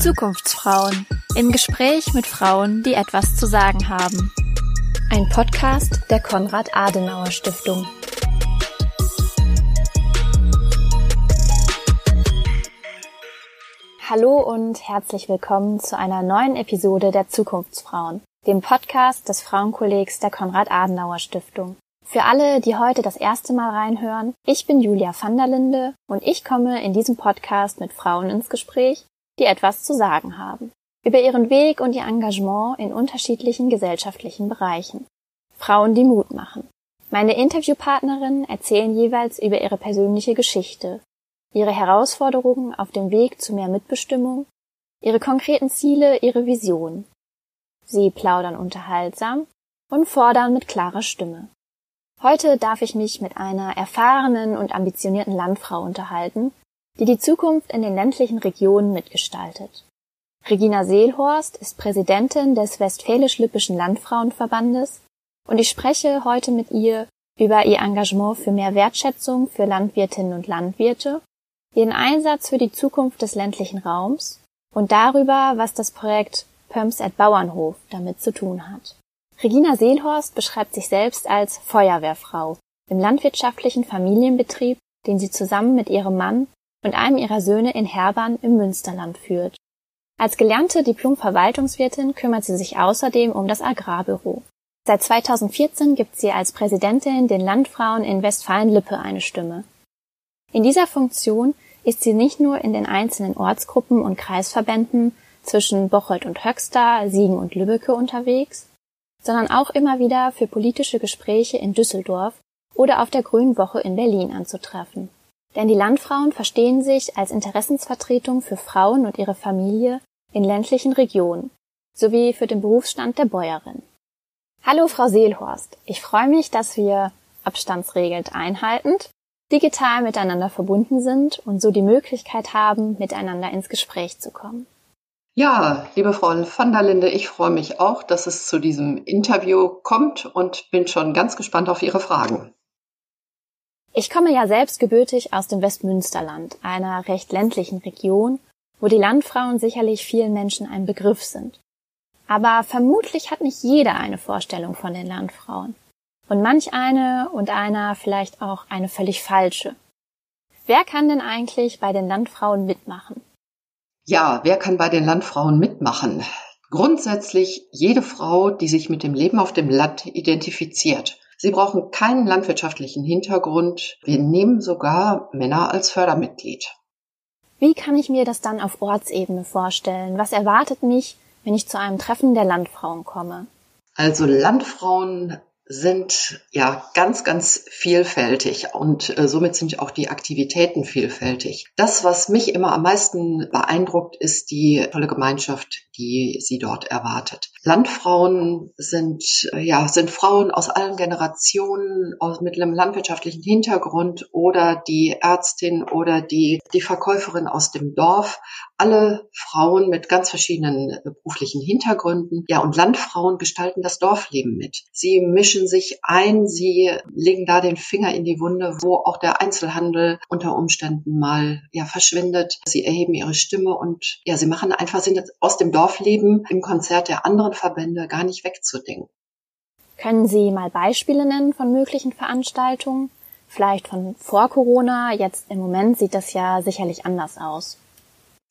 Zukunftsfrauen im Gespräch mit Frauen, die etwas zu sagen haben. Ein Podcast der Konrad Adenauer Stiftung. Hallo und herzlich willkommen zu einer neuen Episode der Zukunftsfrauen, dem Podcast des Frauenkollegs der Konrad Adenauer Stiftung. Für alle, die heute das erste Mal reinhören, ich bin Julia van der Linde und ich komme in diesem Podcast mit Frauen ins Gespräch, die etwas zu sagen haben. Über ihren Weg und ihr Engagement in unterschiedlichen gesellschaftlichen Bereichen. Frauen, die Mut machen. Meine Interviewpartnerinnen erzählen jeweils über ihre persönliche Geschichte, ihre Herausforderungen auf dem Weg zu mehr Mitbestimmung, ihre konkreten Ziele, ihre Vision. Sie plaudern unterhaltsam und fordern mit klarer Stimme. Heute darf ich mich mit einer erfahrenen und ambitionierten Landfrau unterhalten, die die Zukunft in den ländlichen Regionen mitgestaltet. Regina Seelhorst ist Präsidentin des Westfälisch-Lippischen Landfrauenverbandes und ich spreche heute mit ihr über ihr Engagement für mehr Wertschätzung für Landwirtinnen und Landwirte, ihren Einsatz für die Zukunft des ländlichen Raums und darüber, was das Projekt At Bauernhof damit zu tun hat. Regina Seelhorst beschreibt sich selbst als Feuerwehrfrau im landwirtschaftlichen Familienbetrieb, den sie zusammen mit ihrem Mann und einem ihrer Söhne in Herbern im Münsterland führt. Als gelernte Diplom-Verwaltungswirtin kümmert sie sich außerdem um das Agrarbüro. Seit 2014 gibt sie als Präsidentin den Landfrauen in Westfalen-Lippe eine Stimme. In dieser Funktion ist sie nicht nur in den einzelnen Ortsgruppen und Kreisverbänden zwischen Bocholt und Höxter, Siegen und Lübbecke unterwegs, sondern auch immer wieder für politische Gespräche in Düsseldorf oder auf der Grünen Woche in Berlin anzutreffen. Denn die Landfrauen verstehen sich als Interessensvertretung für Frauen und ihre Familie in ländlichen Regionen sowie für den Berufsstand der Bäuerin. Hallo Frau Seelhorst, ich freue mich, dass wir abstandsregelnd einhaltend digital miteinander verbunden sind und so die Möglichkeit haben, miteinander ins Gespräch zu kommen. Ja, liebe Frau van der Linde, ich freue mich auch, dass es zu diesem Interview kommt und bin schon ganz gespannt auf Ihre Fragen. Ich komme ja selbst gebürtig aus dem Westmünsterland, einer recht ländlichen Region, wo die Landfrauen sicherlich vielen Menschen ein Begriff sind. Aber vermutlich hat nicht jeder eine Vorstellung von den Landfrauen. Und manch eine und einer vielleicht auch eine völlig falsche. Wer kann denn eigentlich bei den Landfrauen mitmachen? Ja, wer kann bei den Landfrauen mitmachen? Grundsätzlich jede Frau, die sich mit dem Leben auf dem Land identifiziert. Sie brauchen keinen landwirtschaftlichen Hintergrund. Wir nehmen sogar Männer als Fördermitglied. Wie kann ich mir das dann auf Ortsebene vorstellen? Was erwartet mich, wenn ich zu einem Treffen der Landfrauen komme? Also Landfrauen sind ja ganz, ganz vielfältig und äh, somit sind auch die Aktivitäten vielfältig. Das, was mich immer am meisten beeindruckt, ist die tolle Gemeinschaft, die sie dort erwartet. Landfrauen sind, äh, ja, sind Frauen aus allen Generationen, aus, mit einem landwirtschaftlichen Hintergrund oder die Ärztin oder die, die Verkäuferin aus dem Dorf. Alle Frauen mit ganz verschiedenen äh, beruflichen Hintergründen. Ja, und Landfrauen gestalten das Dorfleben mit. Sie mischen sich ein, sie legen da den Finger in die Wunde, wo auch der Einzelhandel unter Umständen mal, ja, verschwindet. Sie erheben ihre Stimme und, ja, sie machen einfach, sind aus dem Dorfleben im Konzert der anderen anderen Verbände gar nicht wegzudenken. Können Sie mal Beispiele nennen von möglichen Veranstaltungen? Vielleicht von vor Corona, jetzt im Moment sieht das ja sicherlich anders aus.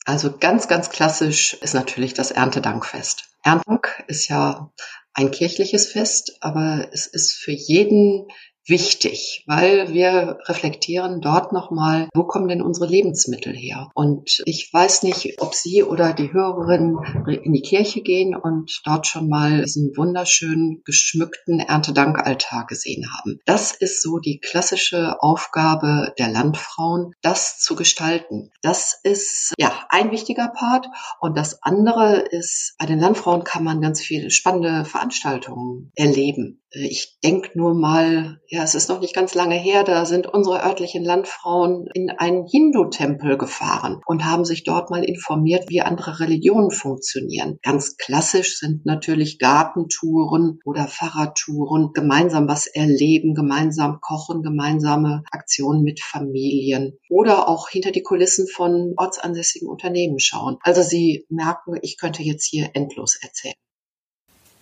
Also ganz, ganz klassisch ist natürlich das Erntedankfest. Erntedank ist ja ein kirchliches Fest, aber es ist für jeden wichtig, weil wir reflektieren dort nochmal, wo kommen denn unsere Lebensmittel her? Und ich weiß nicht, ob Sie oder die Hörerinnen in die Kirche gehen und dort schon mal diesen wunderschönen geschmückten Erntedankaltar gesehen haben. Das ist so die klassische Aufgabe der Landfrauen, das zu gestalten. Das ist ja ein wichtiger Part. Und das andere ist, bei den Landfrauen kann man ganz viele spannende Veranstaltungen erleben. Ich denke nur mal ja, es ist noch nicht ganz lange her, da sind unsere örtlichen Landfrauen in einen Hindu-Tempel gefahren und haben sich dort mal informiert, wie andere Religionen funktionieren. Ganz klassisch sind natürlich Gartentouren oder Fahrradtouren, gemeinsam was erleben, gemeinsam kochen, gemeinsame Aktionen mit Familien oder auch hinter die Kulissen von ortsansässigen Unternehmen schauen. Also sie merken, ich könnte jetzt hier endlos erzählen.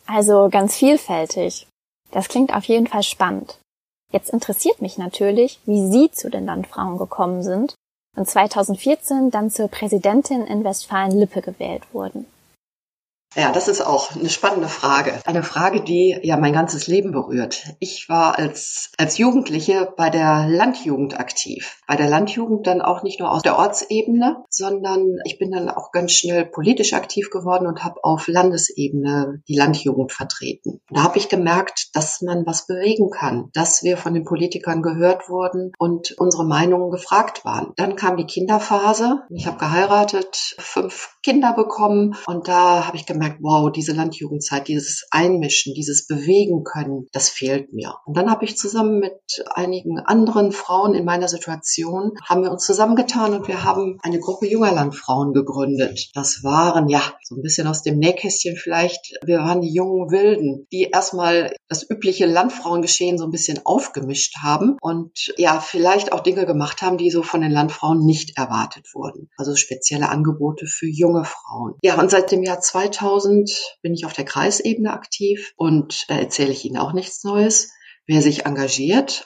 Also ganz vielfältig. Das klingt auf jeden Fall spannend. Jetzt interessiert mich natürlich, wie Sie zu den Landfrauen gekommen sind und 2014 dann zur Präsidentin in Westfalen-Lippe gewählt wurden. Ja, das ist auch eine spannende Frage. Eine Frage, die ja mein ganzes Leben berührt. Ich war als, als Jugendliche bei der Landjugend aktiv. Bei der Landjugend dann auch nicht nur aus der Ortsebene, sondern ich bin dann auch ganz schnell politisch aktiv geworden und habe auf Landesebene die Landjugend vertreten. Da habe ich gemerkt, dass man was bewegen kann, dass wir von den Politikern gehört wurden und unsere Meinungen gefragt waren. Dann kam die Kinderphase. Ich habe geheiratet, fünf Kinder bekommen und da habe ich gemerkt, gemerkt, wow, diese Landjugendzeit, dieses Einmischen, dieses Bewegen können, das fehlt mir. Und dann habe ich zusammen mit einigen anderen Frauen in meiner Situation, haben wir uns zusammengetan und wir haben eine Gruppe junger Landfrauen gegründet. Das waren ja so ein bisschen aus dem Nähkästchen vielleicht, wir waren die jungen Wilden, die erstmal das übliche Landfrauengeschehen so ein bisschen aufgemischt haben und ja, vielleicht auch Dinge gemacht haben, die so von den Landfrauen nicht erwartet wurden. Also spezielle Angebote für junge Frauen. Ja, und seit dem Jahr 2000 2000 bin ich auf der Kreisebene aktiv und da erzähle ich Ihnen auch nichts Neues. Wer sich engagiert,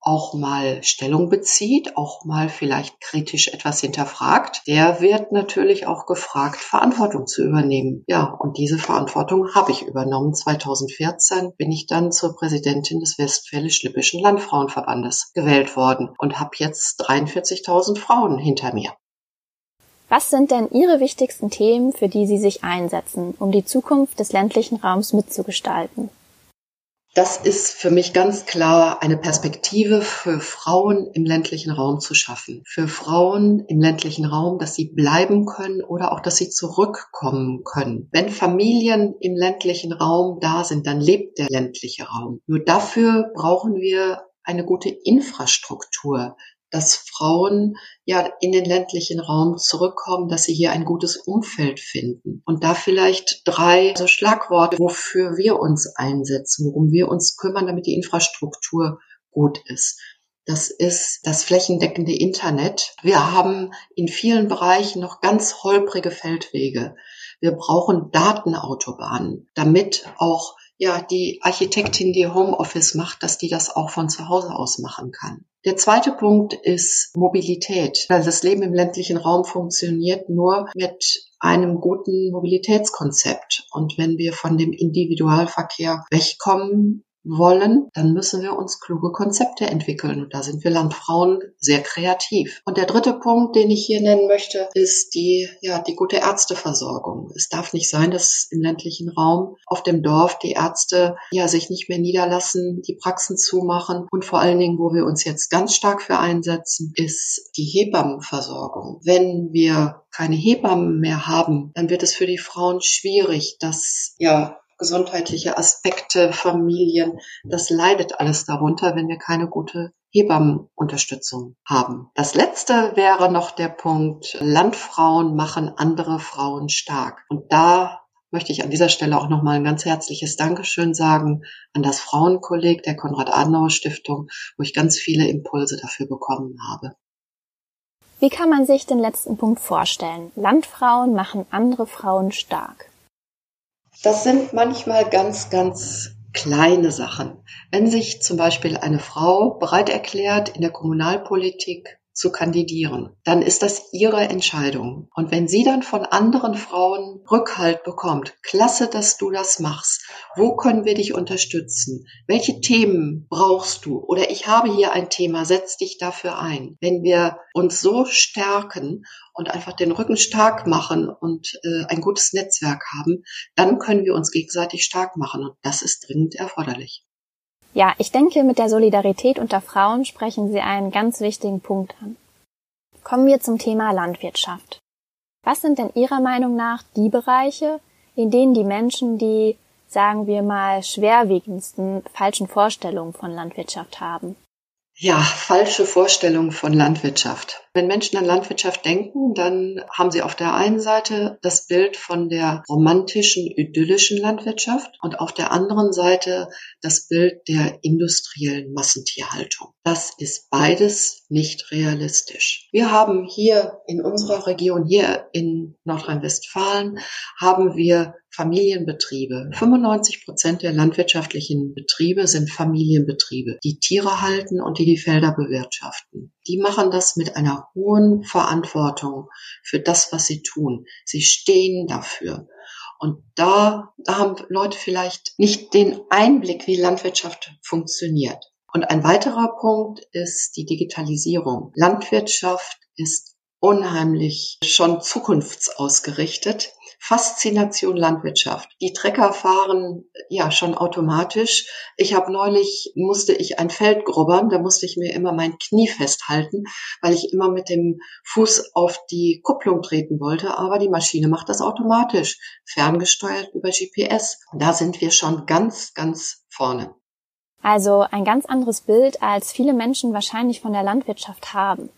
auch mal Stellung bezieht, auch mal vielleicht kritisch etwas hinterfragt, der wird natürlich auch gefragt, Verantwortung zu übernehmen. Ja, und diese Verantwortung habe ich übernommen. 2014 bin ich dann zur Präsidentin des Westfälisch-Lippischen Landfrauenverbandes gewählt worden und habe jetzt 43.000 Frauen hinter mir. Was sind denn Ihre wichtigsten Themen, für die Sie sich einsetzen, um die Zukunft des ländlichen Raums mitzugestalten? Das ist für mich ganz klar eine Perspektive für Frauen im ländlichen Raum zu schaffen. Für Frauen im ländlichen Raum, dass sie bleiben können oder auch, dass sie zurückkommen können. Wenn Familien im ländlichen Raum da sind, dann lebt der ländliche Raum. Nur dafür brauchen wir eine gute Infrastruktur, dass Frauen ja in den ländlichen Raum zurückkommen, dass sie hier ein gutes Umfeld finden. Und da vielleicht drei so Schlagworte, wofür wir uns einsetzen, worum wir uns kümmern, damit die Infrastruktur gut ist. Das ist das flächendeckende Internet. Wir haben in vielen Bereichen noch ganz holprige Feldwege. Wir brauchen Datenautobahnen, damit auch ja, die Architektin, die Homeoffice macht, dass die das auch von zu Hause aus machen kann. Der zweite Punkt ist Mobilität. Weil das Leben im ländlichen Raum funktioniert nur mit einem guten Mobilitätskonzept. Und wenn wir von dem Individualverkehr wegkommen, wollen, dann müssen wir uns kluge Konzepte entwickeln. Und da sind wir Landfrauen sehr kreativ. Und der dritte Punkt, den ich hier nennen möchte, ist die, ja, die gute Ärzteversorgung. Es darf nicht sein, dass im ländlichen Raum auf dem Dorf die Ärzte ja sich nicht mehr niederlassen, die Praxen zumachen. Und vor allen Dingen, wo wir uns jetzt ganz stark für einsetzen, ist die Hebammenversorgung. Wenn wir keine Hebammen mehr haben, dann wird es für die Frauen schwierig, dass ja gesundheitliche Aspekte, Familien, das leidet alles darunter, wenn wir keine gute Hebammenunterstützung haben. Das letzte wäre noch der Punkt, Landfrauen machen andere Frauen stark. Und da möchte ich an dieser Stelle auch nochmal ein ganz herzliches Dankeschön sagen an das Frauenkolleg der Konrad-Adenauer-Stiftung, wo ich ganz viele Impulse dafür bekommen habe. Wie kann man sich den letzten Punkt vorstellen? Landfrauen machen andere Frauen stark. Das sind manchmal ganz, ganz kleine Sachen. Wenn sich zum Beispiel eine Frau bereit erklärt, in der Kommunalpolitik zu kandidieren, dann ist das ihre Entscheidung. Und wenn sie dann von anderen Frauen Rückhalt bekommt, klasse, dass du das machst. Wo können wir dich unterstützen? Welche Themen brauchst du? Oder ich habe hier ein Thema, setz dich dafür ein. Wenn wir uns so stärken und einfach den Rücken stark machen und äh, ein gutes Netzwerk haben, dann können wir uns gegenseitig stark machen. Und das ist dringend erforderlich. Ja, ich denke, mit der Solidarität unter Frauen sprechen Sie einen ganz wichtigen Punkt an. Kommen wir zum Thema Landwirtschaft. Was sind denn Ihrer Meinung nach die Bereiche, in denen die Menschen, die sagen wir mal, schwerwiegendsten falschen Vorstellungen von Landwirtschaft haben? Ja, falsche Vorstellungen von Landwirtschaft. Wenn Menschen an Landwirtschaft denken, dann haben sie auf der einen Seite das Bild von der romantischen, idyllischen Landwirtschaft und auf der anderen Seite das Bild der industriellen Massentierhaltung. Das ist beides nicht realistisch. Wir haben hier in unserer Region, hier in Nordrhein-Westfalen, haben wir Familienbetriebe. 95 Prozent der landwirtschaftlichen Betriebe sind Familienbetriebe, die Tiere halten und die die Felder bewirtschaften. Die machen das mit einer hohen Verantwortung für das, was sie tun. Sie stehen dafür. Und da, da haben Leute vielleicht nicht den Einblick, wie Landwirtschaft funktioniert. Und ein weiterer Punkt ist die Digitalisierung. Landwirtschaft ist unheimlich schon zukunftsausgerichtet. Faszination Landwirtschaft. Die Trecker fahren ja schon automatisch. Ich habe neulich musste ich ein Feld grubbern, da musste ich mir immer mein Knie festhalten, weil ich immer mit dem Fuß auf die Kupplung treten wollte, aber die Maschine macht das automatisch, ferngesteuert über GPS. Da sind wir schon ganz ganz vorne. Also ein ganz anderes Bild, als viele Menschen wahrscheinlich von der Landwirtschaft haben.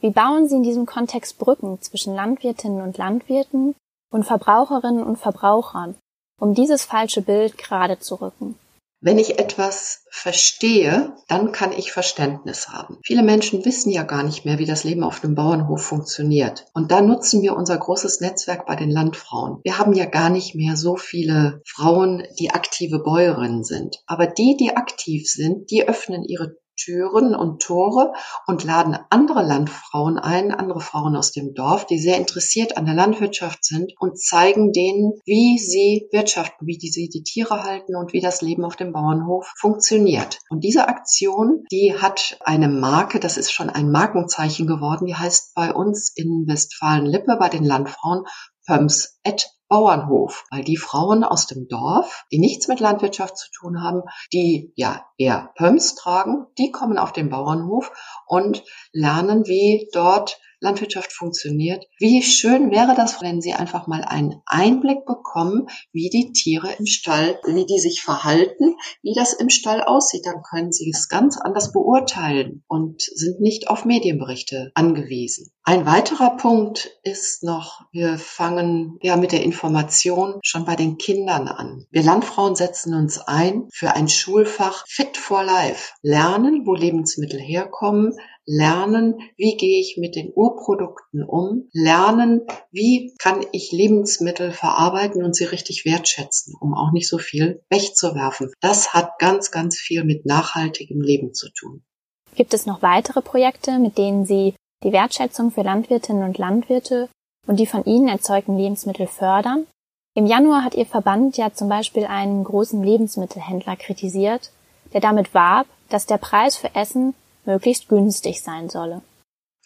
Wie bauen Sie in diesem Kontext Brücken zwischen Landwirtinnen und Landwirten und Verbraucherinnen und Verbrauchern, um dieses falsche Bild gerade zu rücken? Wenn ich etwas verstehe, dann kann ich Verständnis haben. Viele Menschen wissen ja gar nicht mehr, wie das Leben auf dem Bauernhof funktioniert. Und da nutzen wir unser großes Netzwerk bei den Landfrauen. Wir haben ja gar nicht mehr so viele Frauen, die aktive Bäuerinnen sind. Aber die, die aktiv sind, die öffnen ihre Türen und Tore und laden andere Landfrauen ein, andere Frauen aus dem Dorf, die sehr interessiert an der Landwirtschaft sind und zeigen denen, wie sie wirtschaften, wie sie die Tiere halten und wie das Leben auf dem Bauernhof funktioniert. Und diese Aktion, die hat eine Marke, das ist schon ein Markenzeichen geworden, die heißt bei uns in Westfalen-Lippe bei den Landfrauen Pumps at Bauernhof, weil die Frauen aus dem Dorf, die nichts mit Landwirtschaft zu tun haben, die ja eher Pumps tragen, die kommen auf den Bauernhof und lernen, wie dort Landwirtschaft funktioniert. Wie schön wäre das, wenn Sie einfach mal einen Einblick bekommen, wie die Tiere im Stall, wie die sich verhalten, wie das im Stall aussieht. Dann können Sie es ganz anders beurteilen und sind nicht auf Medienberichte angewiesen. Ein weiterer Punkt ist noch, wir fangen ja mit der Information schon bei den Kindern an. Wir Landfrauen setzen uns ein für ein Schulfach Fit for Life. Lernen, wo Lebensmittel herkommen, lernen, wie gehe ich mit den Urprodukten um, lernen, wie kann ich Lebensmittel verarbeiten und sie richtig wertschätzen, um auch nicht so viel wegzuwerfen. Das hat ganz, ganz viel mit nachhaltigem Leben zu tun. Gibt es noch weitere Projekte, mit denen Sie die Wertschätzung für Landwirtinnen und Landwirte und die von ihnen erzeugten Lebensmittel fördern? Im Januar hat Ihr Verband ja zum Beispiel einen großen Lebensmittelhändler kritisiert, der damit warb, dass der Preis für Essen möglichst günstig sein solle.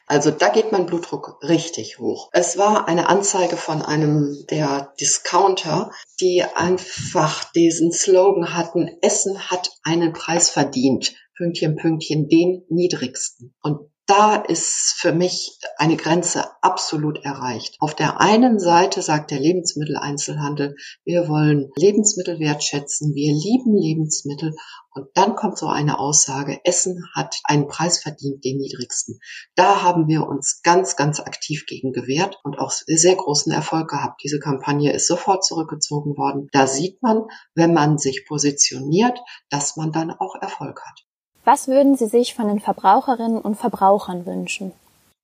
Also da geht mein Blutdruck richtig hoch. Es war eine Anzeige von einem der Discounter, die einfach diesen Slogan hatten, Essen hat einen Preis verdient. Pünktchen, Pünktchen, den niedrigsten. Und da ist für mich eine Grenze absolut erreicht. Auf der einen Seite sagt der Lebensmitteleinzelhandel, wir wollen Lebensmittel wertschätzen, wir lieben Lebensmittel und dann kommt so eine Aussage, Essen hat einen Preis verdient, den niedrigsten. Da haben wir uns ganz, ganz aktiv gegen gewehrt und auch sehr großen Erfolg gehabt. Diese Kampagne ist sofort zurückgezogen worden. Da sieht man, wenn man sich positioniert, dass man dann auch Erfolg hat. Was würden Sie sich von den Verbraucherinnen und Verbrauchern wünschen?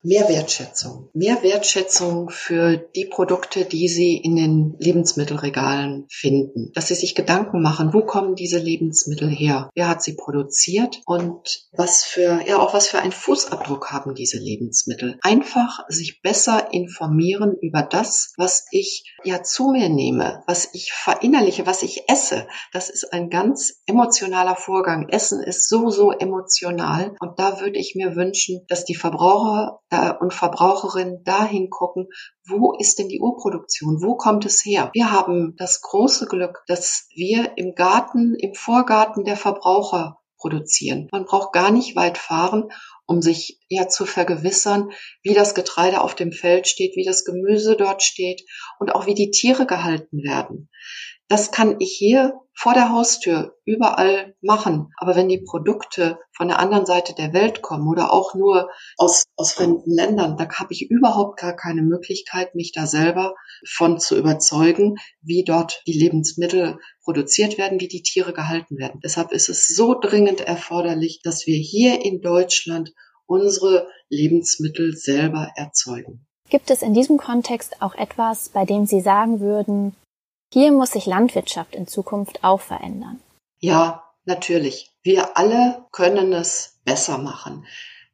Mehr Wertschätzung. Mehr Wertschätzung für die Produkte, die Sie in den Lebensmittelregalen finden. Dass Sie sich Gedanken machen, wo kommen diese Lebensmittel her? Wer hat sie produziert? Und was für, ja, auch was für einen Fußabdruck haben diese Lebensmittel? Einfach sich besser informieren über das, was ich ja zu mir nehme, was ich verinnerliche, was ich esse. Das ist ein ganz emotionaler Vorgang. Essen ist so, so emotional. Und da würde ich mir wünschen, dass die Verbraucher äh, und Verbraucherinnen dahin gucken, wo ist denn die Urproduktion? Wo kommt es her? Wir haben das große Glück, dass wir im Garten, im Vorgarten der Verbraucher produzieren. Man braucht gar nicht weit fahren, um sich ja zu vergewissern, wie das Getreide auf dem Feld steht, wie das Gemüse dort steht und auch wie die Tiere gehalten werden. Das kann ich hier vor der Haustür überall machen. Aber wenn die Produkte von der anderen Seite der Welt kommen oder auch nur aus, aus fremden Ländern, da habe ich überhaupt gar keine Möglichkeit, mich da selber von zu überzeugen, wie dort die Lebensmittel produziert werden, wie die Tiere gehalten werden. Deshalb ist es so dringend erforderlich, dass wir hier in Deutschland unsere Lebensmittel selber erzeugen. Gibt es in diesem Kontext auch etwas, bei dem Sie sagen würden, hier muss sich Landwirtschaft in Zukunft auch verändern? Ja, natürlich. Wir alle können es besser machen.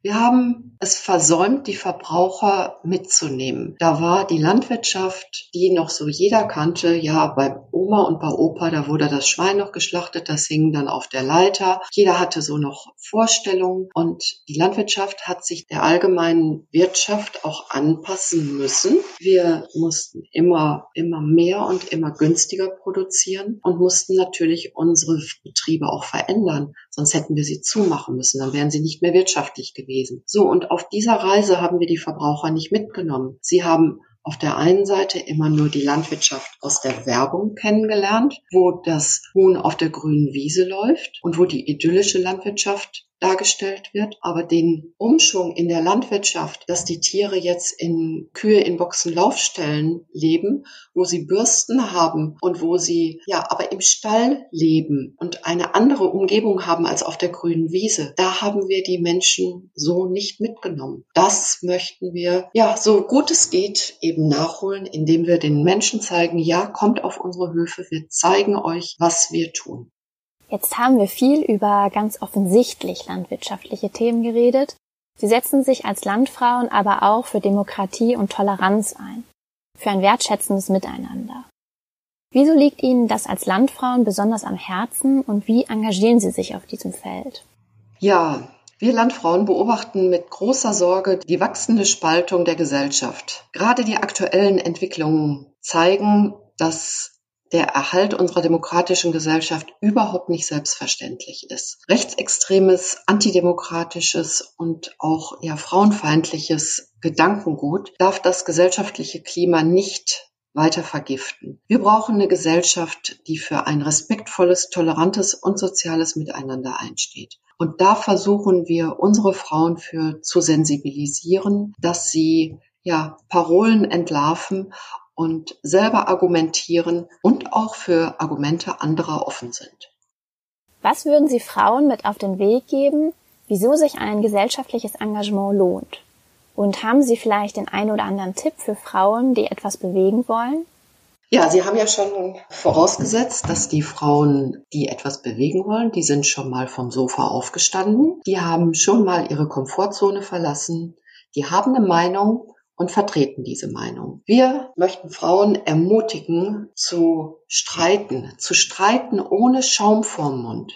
Wir haben es versäumt, die Verbraucher mitzunehmen. Da war die Landwirtschaft, die noch so jeder kannte, ja, bei Oma und bei Opa, da wurde das Schwein noch geschlachtet, das hing dann auf der Leiter. Jeder hatte so noch Vorstellungen und die Landwirtschaft hat sich der allgemeinen Wirtschaft auch anpassen müssen. Wir mussten immer, immer mehr und immer günstiger produzieren und mussten natürlich unsere Betriebe auch verändern. Sonst hätten wir sie zumachen müssen. Dann wären sie nicht mehr wirtschaftlich gewesen gewesen. So, und auf dieser Reise haben wir die Verbraucher nicht mitgenommen. Sie haben auf der einen Seite immer nur die Landwirtschaft aus der Werbung kennengelernt, wo das Huhn auf der grünen Wiese läuft und wo die idyllische Landwirtschaft dargestellt wird, aber den Umschwung in der Landwirtschaft, dass die Tiere jetzt in Kühe in Boxenlaufstellen leben, wo sie Bürsten haben und wo sie ja aber im Stall leben und eine andere Umgebung haben als auf der grünen Wiese, da haben wir die Menschen so nicht mitgenommen. Das möchten wir ja so gut es geht eben nachholen, indem wir den Menschen zeigen, ja, kommt auf unsere Höfe, wir zeigen euch, was wir tun. Jetzt haben wir viel über ganz offensichtlich landwirtschaftliche Themen geredet. Sie setzen sich als Landfrauen aber auch für Demokratie und Toleranz ein, für ein wertschätzendes Miteinander. Wieso liegt Ihnen das als Landfrauen besonders am Herzen und wie engagieren Sie sich auf diesem Feld? Ja, wir Landfrauen beobachten mit großer Sorge die wachsende Spaltung der Gesellschaft. Gerade die aktuellen Entwicklungen zeigen, dass der Erhalt unserer demokratischen Gesellschaft überhaupt nicht selbstverständlich ist. Rechtsextremes, antidemokratisches und auch ja frauenfeindliches Gedankengut darf das gesellschaftliche Klima nicht weiter vergiften. Wir brauchen eine Gesellschaft, die für ein respektvolles, tolerantes und soziales Miteinander einsteht. Und da versuchen wir, unsere Frauen für zu sensibilisieren, dass sie ja, Parolen entlarven und selber argumentieren und auch für Argumente anderer offen sind. Was würden Sie Frauen mit auf den Weg geben, wieso sich ein gesellschaftliches Engagement lohnt? Und haben Sie vielleicht den einen oder anderen Tipp für Frauen, die etwas bewegen wollen? Ja, Sie haben ja schon vorausgesetzt, dass die Frauen, die etwas bewegen wollen, die sind schon mal vom Sofa aufgestanden, die haben schon mal ihre Komfortzone verlassen, die haben eine Meinung und vertreten diese Meinung. Wir möchten Frauen ermutigen zu streiten, zu streiten ohne Schaum vorm Mund,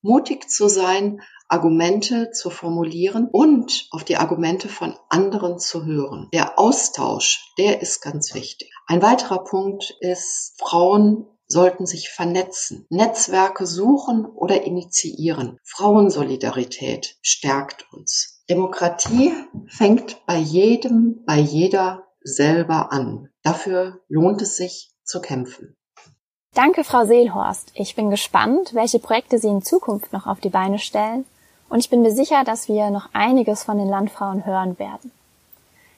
mutig zu sein, Argumente zu formulieren und auf die Argumente von anderen zu hören. Der Austausch, der ist ganz wichtig. Ein weiterer Punkt ist, Frauen sollten sich vernetzen, Netzwerke suchen oder initiieren. Frauensolidarität stärkt uns. Demokratie fängt bei jedem, bei jeder selber an. Dafür lohnt es sich zu kämpfen. Danke, Frau Seelhorst. Ich bin gespannt, welche Projekte Sie in Zukunft noch auf die Beine stellen. Und ich bin mir sicher, dass wir noch einiges von den Landfrauen hören werden.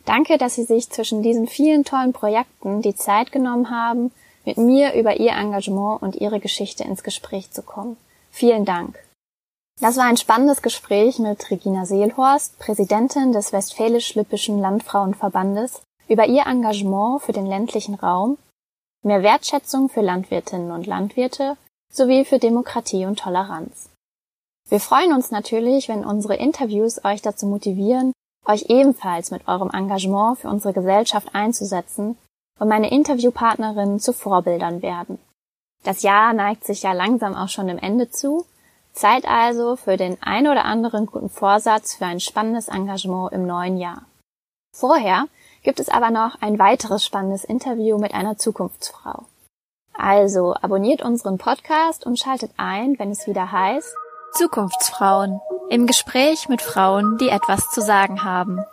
Danke, dass Sie sich zwischen diesen vielen tollen Projekten die Zeit genommen haben, mit mir über Ihr Engagement und Ihre Geschichte ins Gespräch zu kommen. Vielen Dank. Das war ein spannendes Gespräch mit Regina Seelhorst, Präsidentin des Westfälisch-Lippischen Landfrauenverbandes, über ihr Engagement für den ländlichen Raum, mehr Wertschätzung für Landwirtinnen und Landwirte sowie für Demokratie und Toleranz. Wir freuen uns natürlich, wenn unsere Interviews euch dazu motivieren, euch ebenfalls mit eurem Engagement für unsere Gesellschaft einzusetzen und meine Interviewpartnerinnen zu Vorbildern werden. Das Jahr neigt sich ja langsam auch schon dem Ende zu Zeit also für den ein oder anderen guten Vorsatz für ein spannendes Engagement im neuen Jahr. Vorher gibt es aber noch ein weiteres spannendes Interview mit einer Zukunftsfrau. Also abonniert unseren Podcast und schaltet ein, wenn es wieder heißt Zukunftsfrauen im Gespräch mit Frauen, die etwas zu sagen haben.